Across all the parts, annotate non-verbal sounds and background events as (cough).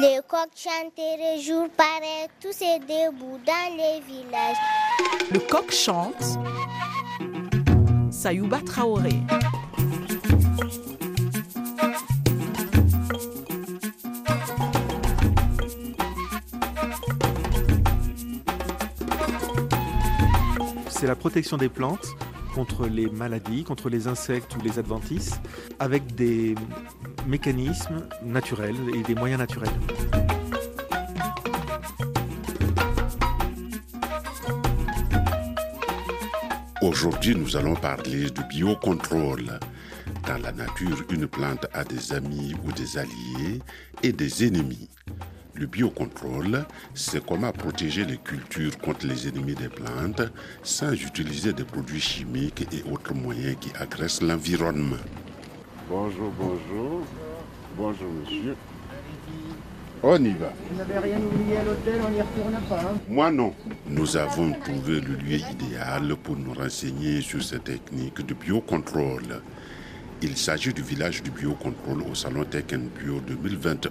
Les coqs chanteraient jour pareil, tous ces debout dans les villages. Le coq chante. Sayouba Traoré. C'est la protection des plantes contre les maladies, contre les insectes ou les adventices, avec des mécanismes naturels et des moyens naturels. Aujourd'hui, nous allons parler de biocontrôle. Dans la nature, une plante a des amis ou des alliés et des ennemis. Le biocontrôle, c'est comment protéger les cultures contre les ennemis des plantes sans utiliser des produits chimiques et autres moyens qui agressent l'environnement. Bonjour, bonjour. Bonjour, monsieur. On y va. Vous n'avez rien oublié à l'hôtel, on n'y retourne pas. Hein Moi non. Nous avons trouvé le lieu idéal pour nous renseigner sur ces techniques de biocontrôle. Il s'agit du village du biocontrôle au Salon Tech Bio 2021.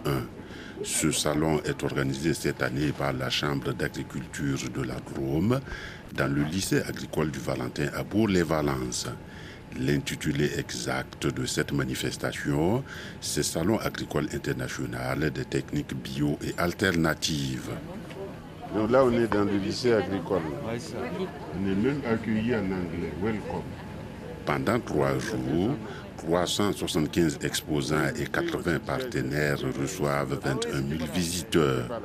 Ce salon est organisé cette année par la Chambre d'agriculture de la Drôme dans le lycée agricole du Valentin à Bourg-les-Valences. L'intitulé exact de cette manifestation, c'est Salon agricole international des techniques bio et alternatives. Donc là, on est dans le lycée agricole. On est même accueilli en anglais. Welcome. Pendant trois jours, 375 exposants et 80 partenaires reçoivent 21 000 visiteurs.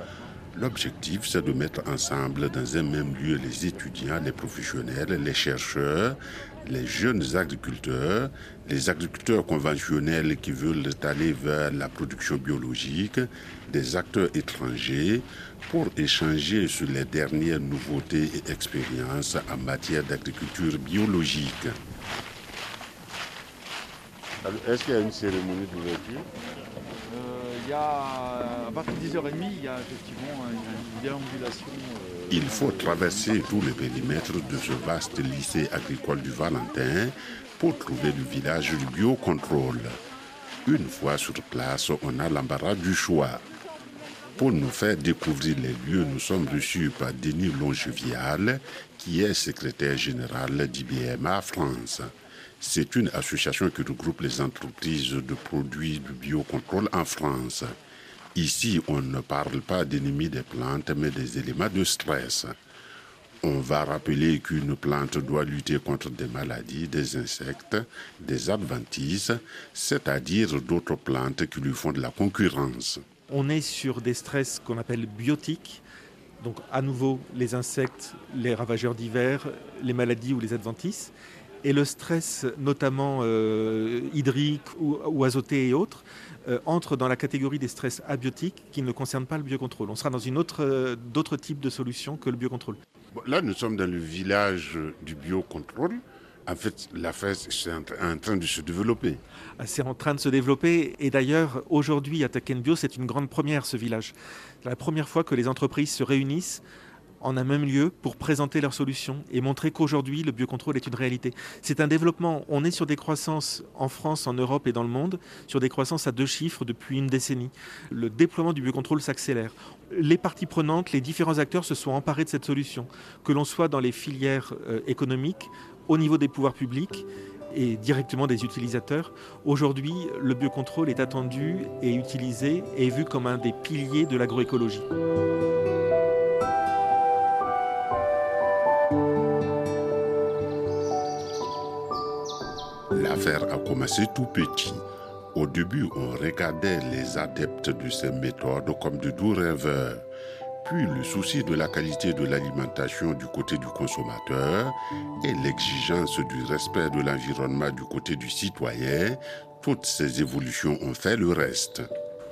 L'objectif, c'est de mettre ensemble dans un même lieu les étudiants, les professionnels, les chercheurs, les jeunes agriculteurs, les agriculteurs conventionnels qui veulent aller vers la production biologique, des acteurs étrangers, pour échanger sur les dernières nouveautés et expériences en matière d'agriculture biologique. Est-ce qu'il y a une cérémonie d'ouverture? Il y a, à partir de 10h30, il y a effectivement une déambulation. euh, Il faut traverser tout le périmètre de ce vaste lycée agricole du Valentin pour trouver le village du biocontrôle. Une fois sur place, on a l'embarras du choix. Pour nous faire découvrir les lieux, nous sommes reçus par Denis Longevial, qui est secrétaire général d'IBMA France. C'est une association qui regroupe les entreprises de produits du biocontrôle en France. Ici, on ne parle pas d'ennemis des plantes, mais des éléments de stress. On va rappeler qu'une plante doit lutter contre des maladies, des insectes, des adventices, c'est-à-dire d'autres plantes qui lui font de la concurrence. On est sur des stress qu'on appelle biotiques. Donc à nouveau les insectes, les ravageurs d'hiver, les maladies ou les adventices. Et le stress, notamment euh, hydrique ou, ou, azoté et autres, euh, entre dans la catégorie des stress abiotiques qui ne concernent pas le biocontrôle. On sera dans une autre, euh, d'autres types de solutions que le biocontrôle. Là, nous sommes dans le village du biocontrôle. En fait, l'affaire est en train de se développer. C'est en train de se développer. Et d'ailleurs, aujourd'hui, à Takenbio, c'est une grande première, ce village. C'est la première fois que les entreprises se réunissent en un même lieu pour présenter leurs solutions et montrer qu'aujourd'hui le biocontrôle est une réalité. C'est un développement, on est sur des croissances en France, en Europe et dans le monde, sur des croissances à deux chiffres depuis une décennie. Le déploiement du biocontrôle s'accélère. Les parties prenantes, les différents acteurs se sont emparés de cette solution, que l'on soit dans les filières euh, économiques, au niveau des pouvoirs publics et directement des utilisateurs. Aujourd'hui, le biocontrôle est attendu et utilisé et vu comme un des piliers de l'agroécologie. A commencé tout petit. Au début, on regardait les adeptes de ces méthodes comme de doux rêveurs. Puis le souci de la qualité de l'alimentation du côté du consommateur et l'exigence du respect de l'environnement du côté du citoyen, toutes ces évolutions ont fait le reste.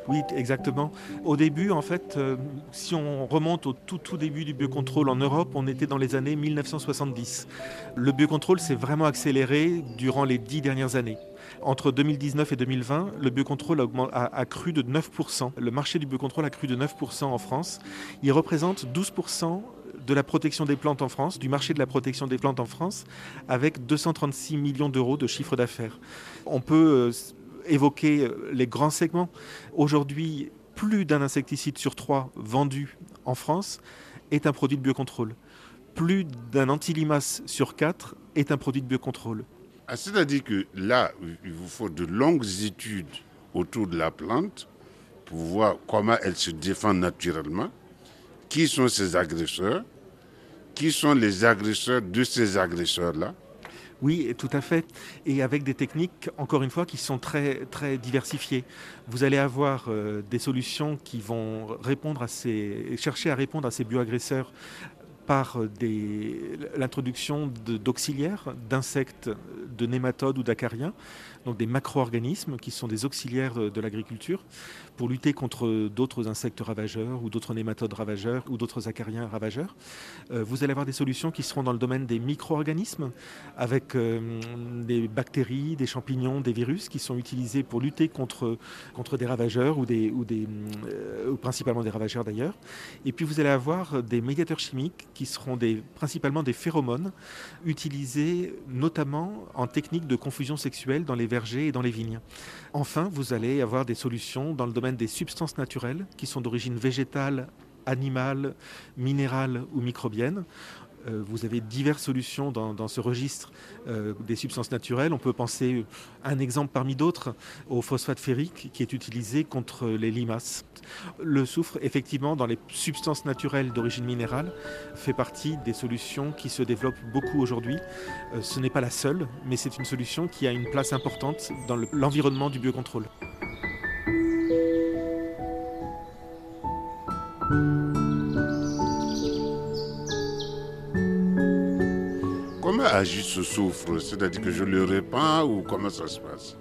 Oui, exactement. Au début, en fait, euh, si on remonte au tout, tout début du biocontrôle en Europe, on était dans les années 1970. Le biocontrôle s'est vraiment accéléré durant les dix dernières années. Entre 2019 et 2020, le biocontrôle a, augmenté, a, a cru de 9%. Le marché du biocontrôle a cru de 9% en France. Il représente 12% de la protection des plantes en France, du marché de la protection des plantes en France, avec 236 millions d'euros de chiffre d'affaires. On peut... Euh, évoquer les grands segments. Aujourd'hui, plus d'un insecticide sur trois vendu en France est un produit de biocontrôle. Plus d'un antilimace sur quatre est un produit de biocontrôle. Ah, C'est-à-dire que là, il vous faut de longues études autour de la plante pour voir comment elle se défend naturellement, qui sont ses agresseurs, qui sont les agresseurs de ces agresseurs-là. Oui, tout à fait. Et avec des techniques, encore une fois, qui sont très, très diversifiées. Vous allez avoir euh, des solutions qui vont répondre à ces, chercher à répondre à ces bioagresseurs par des- l'introduction d'auxiliaires, d'insectes, de nématodes ou d'acariens, donc des macro-organismes qui sont des auxiliaires de, l'agriculture, pour lutter contre d'autres insectes ravageurs ou d'autres nématodes ravageurs ou d'autres acariens ravageurs. Euh, vous allez avoir des solutions qui seront dans le domaine des micro-organismes, avec euh, des bactéries, des champignons, des virus qui sont utilisés pour lutter contre, des ravageurs ou, des, euh, ou principalement des ravageurs d'ailleurs. Et puis vous allez avoir des médiateurs chimiques qui seront des, principalement des phéromones utilisés notamment en technique de confusion sexuelle dans les vergers et dans les vignes. Enfin, vous allez avoir des solutions dans le domaine des substances naturelles qui sont d'origine végétale, animale, minérale ou microbienne. Euh, vous avez diverses solutions dans, ce registre euh, des substances naturelles. On peut penser, un exemple parmi d'autres, au phosphate ferrique qui est utilisé contre les limaces. Le soufre, effectivement, dans les substances naturelles d'origine minérale, fait partie des solutions qui se développent beaucoup aujourd'hui. Euh, ce n'est pas la seule, mais c'est une solution qui a une place importante dans le- l'environnement du biocontrôle. Agit ce soufre C'est-à-dire que je le répands ou comment ça se passe?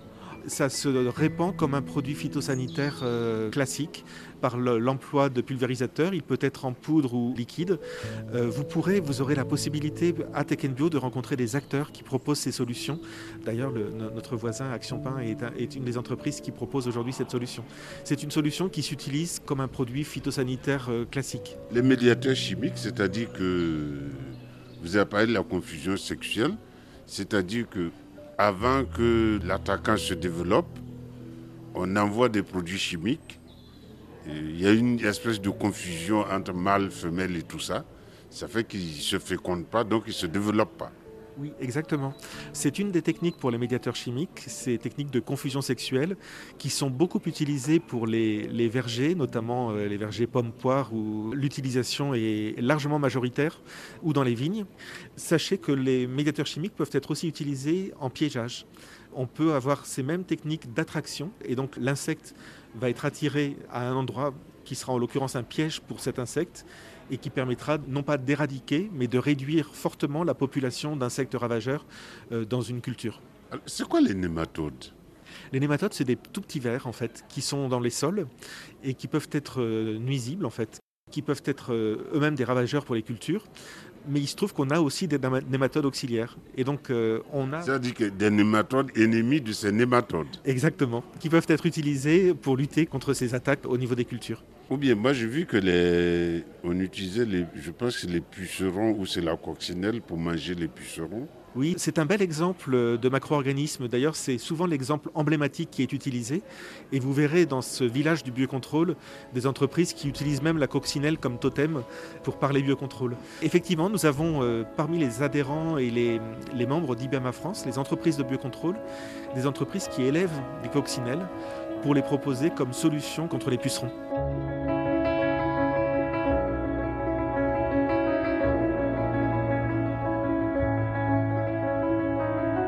Ça se répand comme un produit phytosanitaire euh, classique par le- l'emploi de pulvérisateurs. Il peut être en poudre ou liquide. Euh, vous pourrez, vous aurez la possibilité à Tech Bio de rencontrer des acteurs qui proposent ces solutions. D'ailleurs, le- no- notre voisin Action Pain est une des entreprises qui propose aujourd'hui cette solution. C'est une solution qui s'utilise comme un produit phytosanitaire euh, classique. Les médiateurs chimiques, c'est-à-dire que vous avez parlé de la confusion sexuelle, c'est-à-dire que avant que l'attaquant se développe, on envoie des produits chimiques. Il y a une espèce de confusion entre mâle, femelle et tout ça. Ça fait qu'ils ne se fécondent pas, donc ils ne se développent pas. Oui, exactement. C'est une des techniques pour les médiateurs chimiques, ces techniques de confusion sexuelle qui sont beaucoup utilisées pour les, vergers, notamment euh, les vergers pommes-poires où l'utilisation est largement majoritaire, ou dans les vignes. Sachez que les médiateurs chimiques peuvent être aussi utilisés en piégeage. On peut avoir ces mêmes techniques d'attraction et donc l'insecte va être attiré à un endroit qui sera en l'occurrence un piège pour cet insecte et qui permettra non pas d'éradiquer, mais de réduire fortement la population d'insectes ravageurs euh, dans une culture. C'est quoi les nématodes? Les nématodes, c'est des tout petits vers en fait, qui sont dans les sols et qui peuvent être euh, nuisibles en fait, qui peuvent être euh, eux-mêmes des ravageurs pour les cultures. Mais il se trouve qu'on a aussi des néma- nématodes auxiliaires. Et donc, euh, on a C'est-à-dire que des nématodes ennemis de ces nématodes. exactement, qui peuvent être utilisés pour lutter contre ces attaques au niveau des cultures. Ou bien, moi j'ai vu que les, on utilisait, les, je pense que les pucerons ou c'est la coccinelle pour manger les pucerons. Oui, c'est un bel exemple de macro-organisme. D'ailleurs, c'est souvent l'exemple emblématique qui est utilisé. Et vous verrez dans ce village du biocontrôle des entreprises qui utilisent même la coccinelle comme totem pour parler biocontrôle. Effectivement, nous avons euh, parmi les adhérents et les, les membres d'IBAMA France, les entreprises de biocontrôle, des entreprises qui élèvent des coccinelles pour les proposer comme solution contre les pucerons.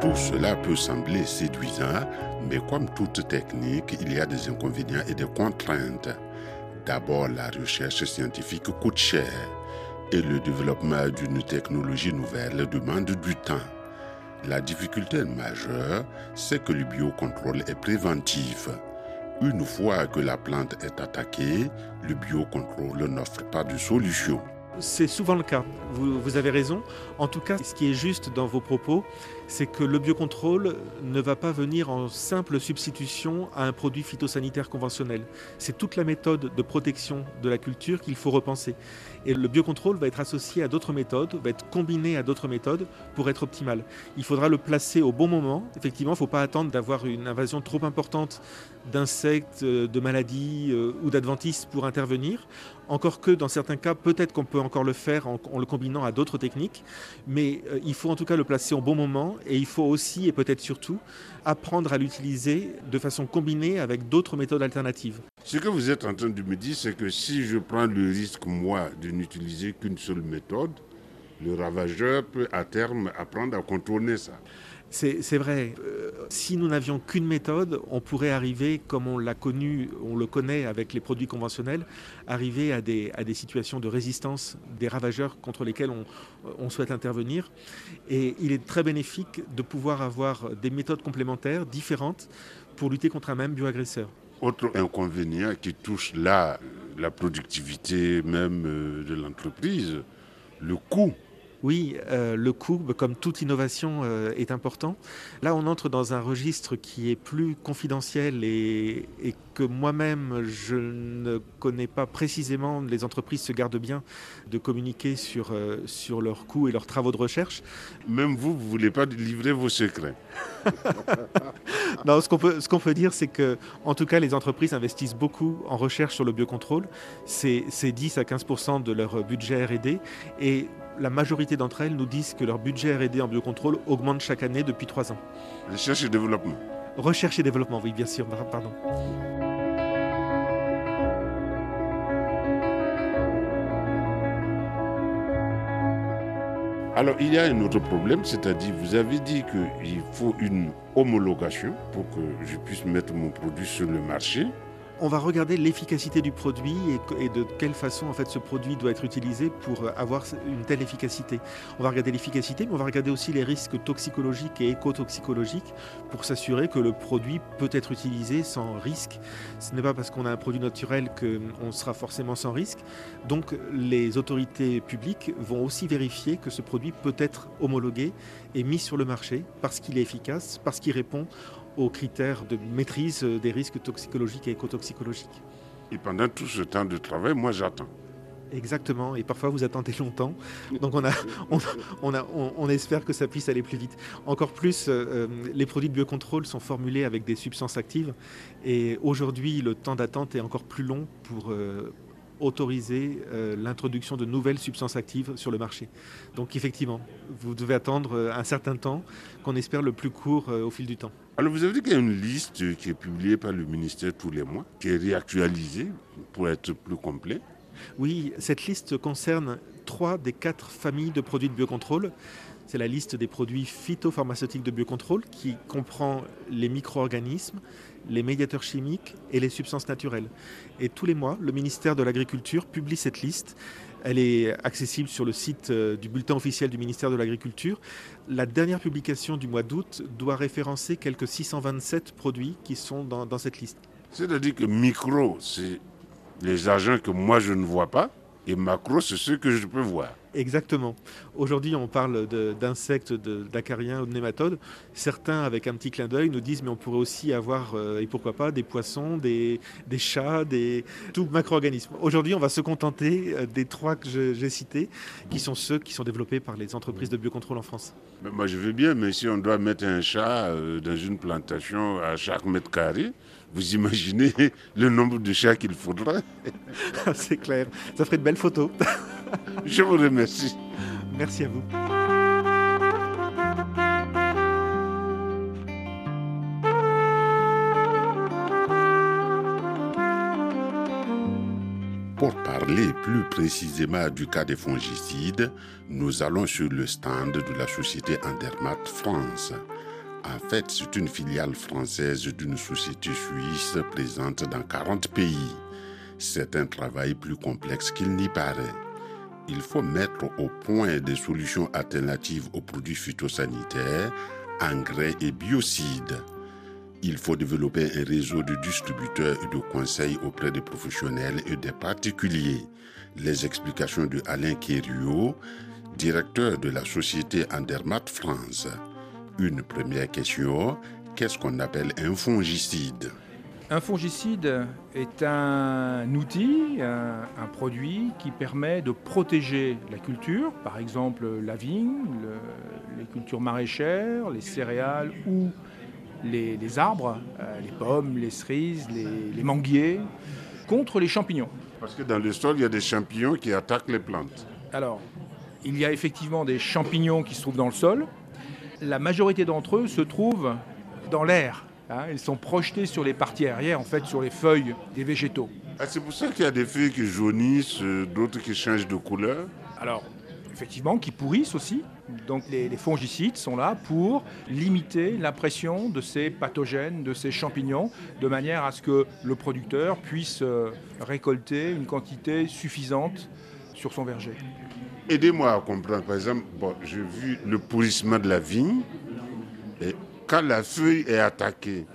Tout cela peut sembler séduisant, mais comme toute technique, il y a des inconvénients et des contraintes. D'abord, la recherche scientifique coûte cher et le développement d'une technologie nouvelle demande du temps. La difficulté majeure, c'est que le biocontrôle est préventif. Une fois que la plante est attaquée, le biocontrôle n'offre pas de solution. C'est souvent le cas, vous, avez raison. En tout cas, ce qui est juste dans vos propos, c'est que le biocontrôle ne va pas venir en simple substitution à un produit phytosanitaire conventionnel. C'est toute la méthode de protection de la culture qu'il faut repenser. Et le biocontrôle va être associé à d'autres méthodes, va être combiné à d'autres méthodes pour être optimal. Il faudra le placer au bon moment. Effectivement, il ne faut pas attendre d'avoir une invasion trop importante d'insectes, euh, de maladies euh, ou d'adventices pour intervenir. Encore que dans certains cas, peut-être qu'on peut encore le faire en, le combinant à d'autres techniques, mais euh, il faut en tout cas le placer au bon moment et il faut aussi et peut-être surtout apprendre à l'utiliser de façon combinée avec d'autres méthodes alternatives. Ce que vous êtes en train de me dire, c'est que si je prends le risque, moi, de n'utiliser qu'une seule méthode, le ravageur peut à terme apprendre à contourner ça. C'est vrai. Euh, si nous n'avions qu'une méthode, on pourrait arriver, comme on l'a connu, on le connaît avec les produits conventionnels, arriver à des, situations de résistance des ravageurs contre lesquels on, on souhaite intervenir. Et il est très bénéfique de pouvoir avoir des méthodes complémentaires, différentes, pour lutter contre un même bioagresseur. Autre inconvénient qui touche là la productivité même euh, de l'entreprise, le coût oui, euh, le coût, comme toute innovation, euh, est important. Là, on entre dans un registre qui est plus confidentiel et, et que moi-même, je ne connais pas précisément. Les entreprises se gardent bien de communiquer sur, euh, sur leurs coûts et leurs travaux de recherche. Même vous, vous ne voulez pas livrer vos secrets. (laughs) non, ce qu'on peut, ce qu'on peut dire, c'est que, en tout cas, les entreprises investissent beaucoup en recherche sur le biocontrôle. C'est 10 à 15% de leur budget R&D. Et la majorité d'entre elles nous disent que leur budget R&D en biocontrôle augmente chaque année depuis trois ans. Recherche et développement. Recherche et développement, oui, bien sûr, pardon. Alors, il y a un autre problème, c'est-à-dire, vous avez dit qu'il faut une homologation pour que je puisse mettre mon produit sur le marché on va regarder l'efficacité du produit et, de quelle façon ce produit doit être utilisé pour avoir une telle efficacité. On va regarder l'efficacité, mais on va regarder aussi les risques toxicologiques et écotoxicologiques pour s'assurer que le produit peut être utilisé sans risque. Ce n'est pas parce qu'on a un produit naturel qu'on sera forcément sans risque. Donc les autorités publiques vont aussi vérifier que ce produit peut être homologué et mis sur le marché parce qu'il est efficace, parce qu'il répond aux critères de maîtrise des risques toxicologiques et écotoxicologiques. Et pendant tout ce temps de travail, moi j'attends. Exactement, et parfois vous attendez longtemps. Donc on, a, on, a, on, espère que ça puisse aller plus vite. Encore plus, euh, les produits de biocontrôle sont formulés avec des substances actives, et aujourd'hui le temps d'attente est encore plus long pour, euh, autoriser euh, l'introduction de nouvelles substances actives sur le marché. Donc effectivement, vous devez attendre euh, un certain temps, qu'on espère le plus court euh, au fil du temps. Alors vous avez dit qu'il y a une liste qui est publiée par le ministère tous les mois, qui est réactualisée pour être plus complet. Oui, cette liste concerne trois des quatre familles de produits de biocontrôle. C'est la liste des produits phytopharmaceutiques de biocontrôle qui comprend les micro-organismes, les médiateurs chimiques et les substances naturelles. Et tous les mois, le ministère de l'Agriculture publie cette liste. Elle est accessible sur le site euh, du bulletin officiel du ministère de l'Agriculture. La dernière publication du mois d'août doit référencer quelques 627 produits qui sont dans, dans cette liste. C'est-à-dire que micro, c'est les agents que moi je ne vois pas, et macro, c'est ceux que je peux voir. Exactement. Aujourd'hui, on parle d'insectes, d'acariens ou de nématodes. Certains, avec un petit clin d'œil, nous disent mais on pourrait aussi avoir, euh, et pourquoi pas, des poissons, des, des chats, des tout macro-organismes. Aujourd'hui, on va se contenter euh, des trois que j'ai cités, qui sont ceux qui sont développés par les entreprises de biocontrôle en France. moi, je veux bien, mais si on doit mettre un chat euh, dans une plantation à chaque mètre carré, vous imaginez (laughs) le nombre de chats qu'il faudrait (laughs) C'est clair. Ça ferait de belles photos. (laughs) Je vous remercie. Merci à vous. Pour parler plus précisément du cas des fongicides, nous allons sur le stand de la société Andermat France. En fait, c'est une filiale française d'une société suisse présente dans 40 pays. C'est un travail plus complexe qu'il n'y paraît il faut mettre au point des solutions alternatives aux produits phytosanitaires, engrais et biocides. Il faut développer un réseau de distributeurs et de conseils auprès des professionnels et des particuliers. Les explications de Alain Kério, directeur de la société Andermat France. Une première question, qu'est-ce qu'on appelle un fongicide? Un fongicide est un outil, un, un produit qui permet de protéger la culture, par exemple la vigne, le- les cultures maraîchères, les céréales ou les, les arbres, euh, les pommes, les cerises, les, les manguiers, contre les champignons. Parce que dans le sol, il y a des champignons qui attaquent les plantes. Alors, il y a effectivement des champignons qui se trouvent dans le sol. La majorité d'entre eux se trouvent dans l'air. Hein. Ils sont projetés sur les parties arrière, en fait, sur les feuilles des végétaux. Ah, c'est pour ça qu'il y a des feuilles qui jaunissent, euh, d'autres qui changent de couleur. Alors, effectivement, qui pourrissent aussi. Donc, les, les fongicides sont là pour limiter la pression de ces pathogènes, de ces champignons, de manière à ce que le producteur puisse euh, récolter une quantité suffisante sur son verger. Aidez-moi à comprendre. Par exemple, bon, j'ai vu le pourrissement de la vigne. Et quand la feuille est attaquée,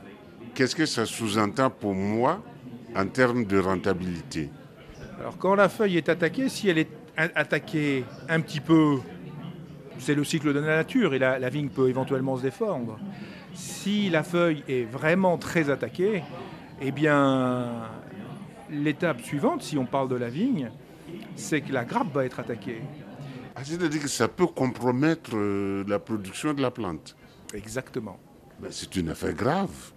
qu'est-ce que ça sous-entend pour moi en termes de rentabilité? Alors quand la feuille est attaquée, si elle est attaquée un petit peu, c'est le cycle de la nature et la, la vigne peut éventuellement se défendre. Si la feuille est vraiment très attaquée, eh bien l'étape suivante, si on parle de la vigne, c'est que la grappe va être attaquée. Ah, C'est-à-dire que ça peut compromettre euh, la production de la plante. Exactement. Ben, c'est une affaire grave.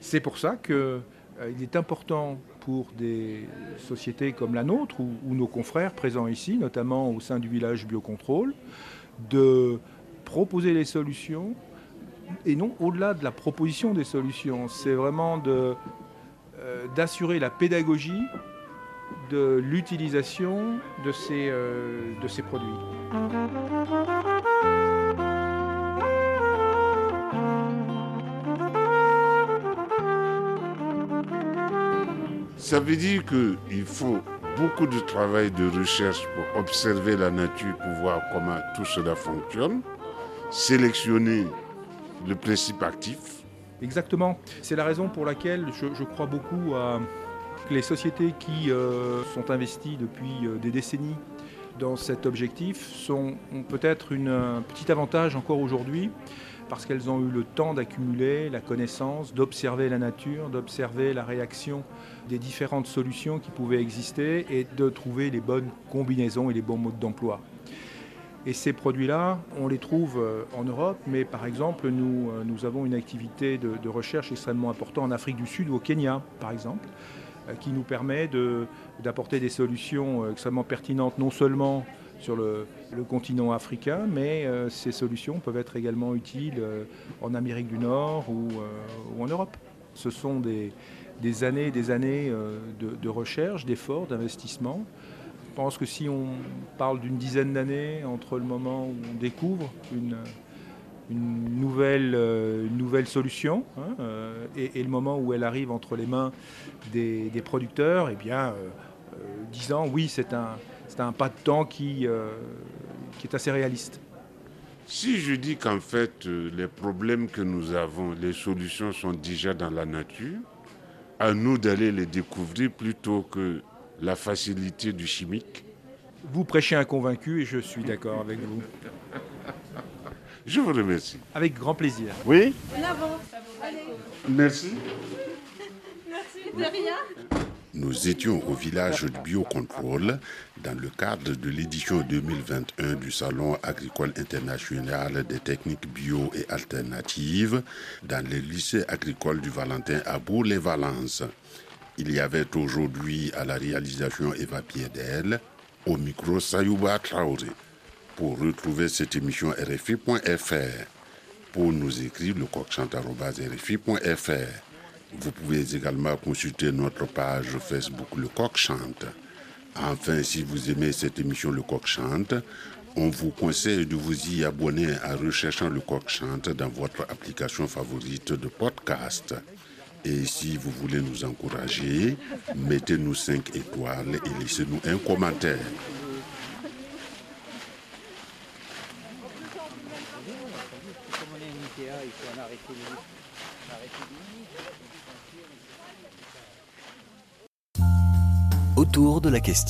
C'est pour ça qu'il est important pour des sociétés comme la nôtre ou, ou nos confrères présents ici, notamment au sein du village Biocontrôle, de proposer les solutions et non au-delà de la proposition des solutions. C'est vraiment euh, d'assurer la pédagogie de l'utilisation de ces, euh, de ces produits. Ça veut dire qu'il faut beaucoup de travail de recherche pour observer la nature, pour voir comment tout cela fonctionne, sélectionner le principe actif. Exactement. C'est la raison pour laquelle je, crois beaucoup à les sociétés qui euh, sont investies depuis euh, des décennies dans cet objectif sont, ont peut-être un petit avantage encore aujourd'hui parce qu'elles ont eu le temps d'accumuler la connaissance, d'observer la nature, d'observer la réaction des différentes solutions qui pouvaient exister et de trouver les bonnes combinaisons et les bons modes d'emploi. Et ces produits-là, on les trouve euh, en Europe, mais par exemple, nous, euh, avons une activité de, recherche extrêmement importante en Afrique du Sud ou au Kenya, par exemple, euh, qui nous permet d'apporter des solutions extrêmement pertinentes, non seulement sur le, continent africain, mais euh, ces solutions peuvent être également utiles euh, en Amérique du Nord ou, euh, ou en Europe. Ce sont des, années et des années de, recherche, d'efforts, d'investissement. Je pense que si on parle d'une dizaine d'années entre le moment où on découvre une, nouvelle, solution hein, et, le moment où elle arrive entre les mains des, producteurs, eh bien, euh, 10 ans, oui, c'est un, c'est un pas de temps qui, euh, qui est assez réaliste. Si je dis qu'en fait, euh, les problèmes que nous avons, les solutions sont déjà dans la nature, à nous d'aller les découvrir plutôt que la facilité du chimique. Vous prêchez un convaincu et je suis d'accord avec vous. Je vous remercie. Avec grand plaisir. Oui Merci. Nous étions au village de Biocontrôle dans le cadre de l'édition 2021 du Salon agricole international des techniques bio et alternatives dans le lycée agricole du Valentin à Bourg-les-Valences. Il y avait aujourd'hui à la réalisation Eva Piedel, au micro Sayouba Traoré. Pour retrouver cette émission RFI.fr, pour nous écrire le coqchante.rfi.fr. Vous pouvez également consulter notre page Facebook Le Coq Chante. Enfin, si vous aimez cette émission Le Coq Chante, on vous conseille de vous y abonner en recherchant Le Coq Chante dans votre application favorite de podcast. Et si vous voulez nous encourager, mettez-nous 5 étoiles et laissez-nous un commentaire. Autour de la question.